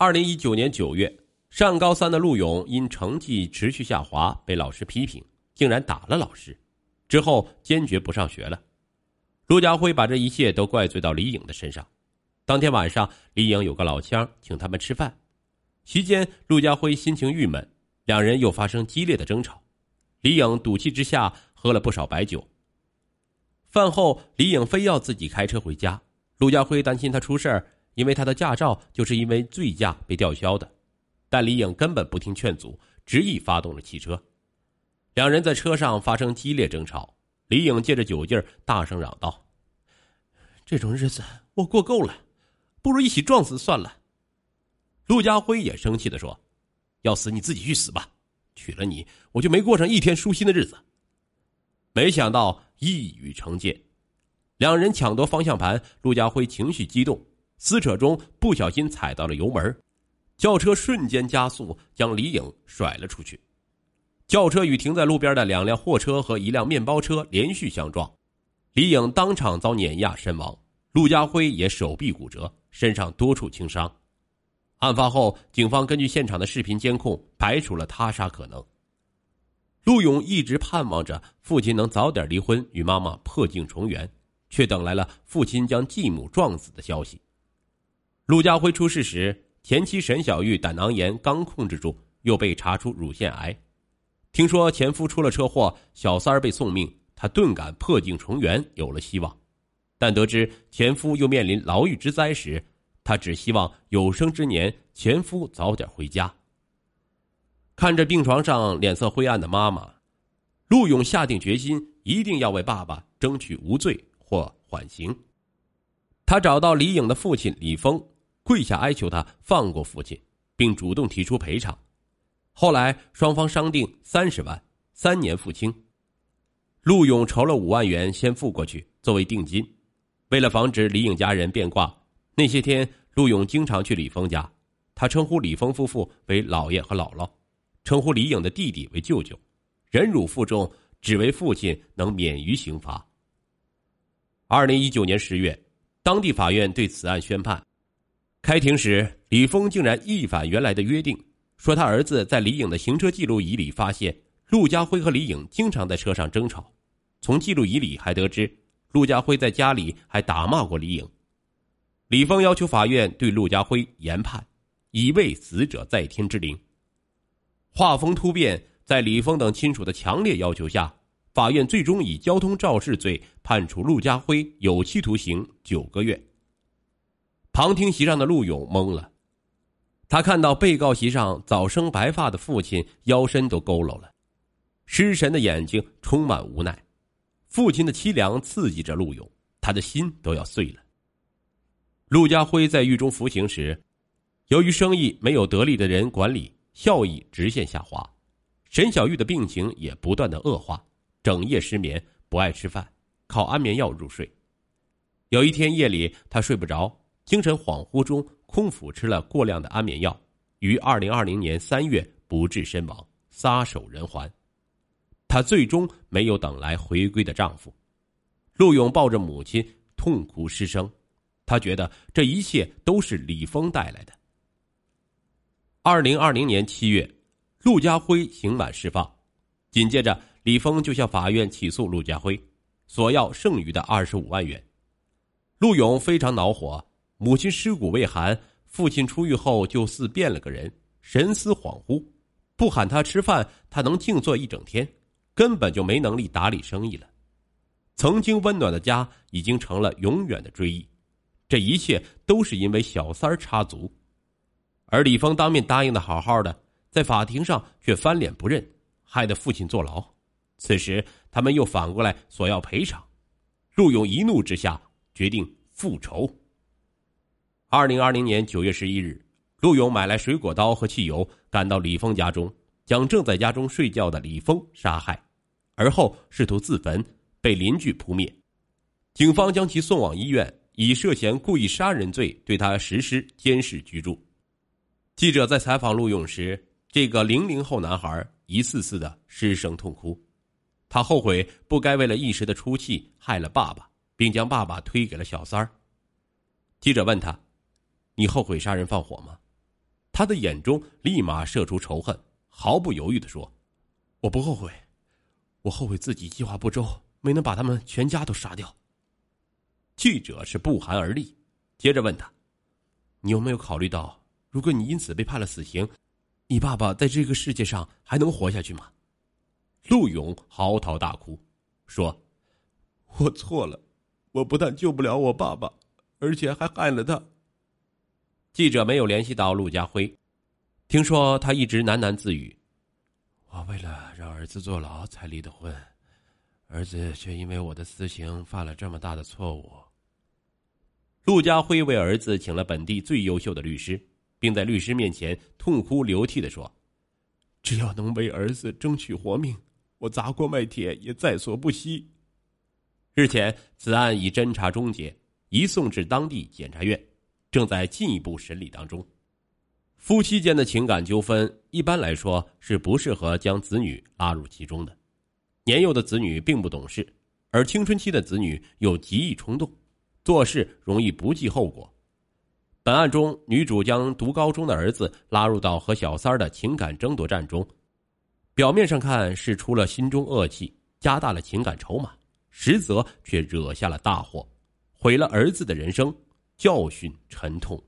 二零一九年九月，上高三的陆勇因成绩持续下滑被老师批评，竟然打了老师，之后坚决不上学了。陆家辉把这一切都怪罪到李颖的身上。当天晚上，李颖有个老乡请他们吃饭，席间陆家辉心情郁闷，两人又发生激烈的争吵。李颖赌气之下喝了不少白酒。饭后，李颖非要自己开车回家，陆家辉担心他出事儿。因为他的驾照就是因为醉驾被吊销的，但李颖根本不听劝阻，执意发动了汽车。两人在车上发生激烈争吵，李颖借着酒劲儿大声嚷道：“这种日子我过够了，不如一起撞死算了。”陆家辉也生气的说：“要死你自己去死吧，娶了你我就没过上一天舒心的日子。”没想到一语成谶，两人抢夺方向盘，陆家辉情绪激动。撕扯中不小心踩到了油门，轿车瞬间加速，将李颖甩了出去。轿车与停在路边的两辆货车和一辆面包车连续相撞，李颖当场遭碾压身亡，陆家辉也手臂骨折，身上多处轻伤。案发后，警方根据现场的视频监控，排除了他杀可能。陆勇一直盼望着父亲能早点离婚，与妈妈破镜重圆，却等来了父亲将继母撞死的消息。陆家辉出事时，前妻沈小玉胆囊炎刚控制住，又被查出乳腺癌。听说前夫出了车祸，小三儿被送命，他顿感破镜重圆有了希望。但得知前夫又面临牢狱之灾时，他只希望有生之年前夫早点回家。看着病床上脸色灰暗的妈妈，陆勇下定决心，一定要为爸爸争取无罪或缓刑。他找到李颖的父亲李峰。跪下哀求他放过父亲，并主动提出赔偿。后来双方商定三十万，三年付清。陆勇筹了五万元先付过去作为定金。为了防止李颖家人变卦，那些天陆勇经常去李峰家。他称呼李峰夫妇为姥爷和姥姥，称呼李颖的弟弟为舅舅，忍辱负重，只为父亲能免于刑罚。二零一九年十月，当地法院对此案宣判。开庭时，李峰竟然一反原来的约定，说他儿子在李颖的行车记录仪里发现陆家辉和李颖经常在车上争吵。从记录仪里还得知，陆家辉在家里还打骂过李颖。李峰要求法院对陆家辉严判，以为死者在天之灵。画风突变，在李峰等亲属的强烈要求下，法院最终以交通肇事罪判处陆家辉有期徒刑九个月。旁听席上的陆勇懵了，他看到被告席上早生白发的父亲腰身都佝偻了，失神的眼睛充满无奈，父亲的凄凉刺激着陆勇，他的心都要碎了。陆家辉在狱中服刑时，由于生意没有得力的人管理，效益直线下滑，沈小玉的病情也不断的恶化，整夜失眠，不爱吃饭，靠安眠药入睡。有一天夜里，他睡不着。精神恍惚中，空腹吃了过量的安眠药，于二零二零年三月不治身亡，撒手人寰。她最终没有等来回归的丈夫。陆勇抱着母亲痛哭失声，他觉得这一切都是李峰带来的。二零二零年七月，陆家辉刑满释放，紧接着李峰就向法院起诉陆家辉，索要剩余的二十五万元。陆勇非常恼火。母亲尸骨未寒，父亲出狱后就似变了个人，神思恍惚，不喊他吃饭，他能静坐一整天，根本就没能力打理生意了。曾经温暖的家已经成了永远的追忆，这一切都是因为小三插足。而李峰当面答应的好好的，在法庭上却翻脸不认，害得父亲坐牢。此时他们又反过来索要赔偿，陆勇一怒之下决定复仇。二零二零年九月十一日，陆勇买来水果刀和汽油，赶到李峰家中，将正在家中睡觉的李峰杀害，而后试图自焚，被邻居扑灭。警方将其送往医院，以涉嫌故意杀人罪对他实施监视居住。记者在采访陆勇时，这个零零后男孩一次次的失声痛哭，他后悔不该为了一时的出气害了爸爸，并将爸爸推给了小三儿。记者问他。你后悔杀人放火吗？他的眼中立马射出仇恨，毫不犹豫的说：“我不后悔，我后悔自己计划不周，没能把他们全家都杀掉。”记者是不寒而栗，接着问他：“你有没有考虑到，如果你因此被判了死刑，你爸爸在这个世界上还能活下去吗？”陆勇嚎啕大哭，说：“我错了，我不但救不了我爸爸，而且还害了他。”记者没有联系到陆家辉，听说他一直喃喃自语：“我为了让儿子坐牢才离的婚，儿子却因为我的私刑犯了这么大的错误。”陆家辉为儿子请了本地最优秀的律师，并在律师面前痛哭流涕的说：“只要能为儿子争取活命。”我砸锅卖铁也在所不惜。日前，此案已侦查终结，移送至当地检察院，正在进一步审理当中。夫妻间的情感纠纷一般来说是不适合将子女拉入其中的。年幼的子女并不懂事，而青春期的子女又极易冲动，做事容易不计后果。本案中，女主将读高中的儿子拉入到和小三儿的情感争夺战中。表面上看是出了心中恶气，加大了情感筹码，实则却惹下了大祸，毁了儿子的人生，教训沉痛。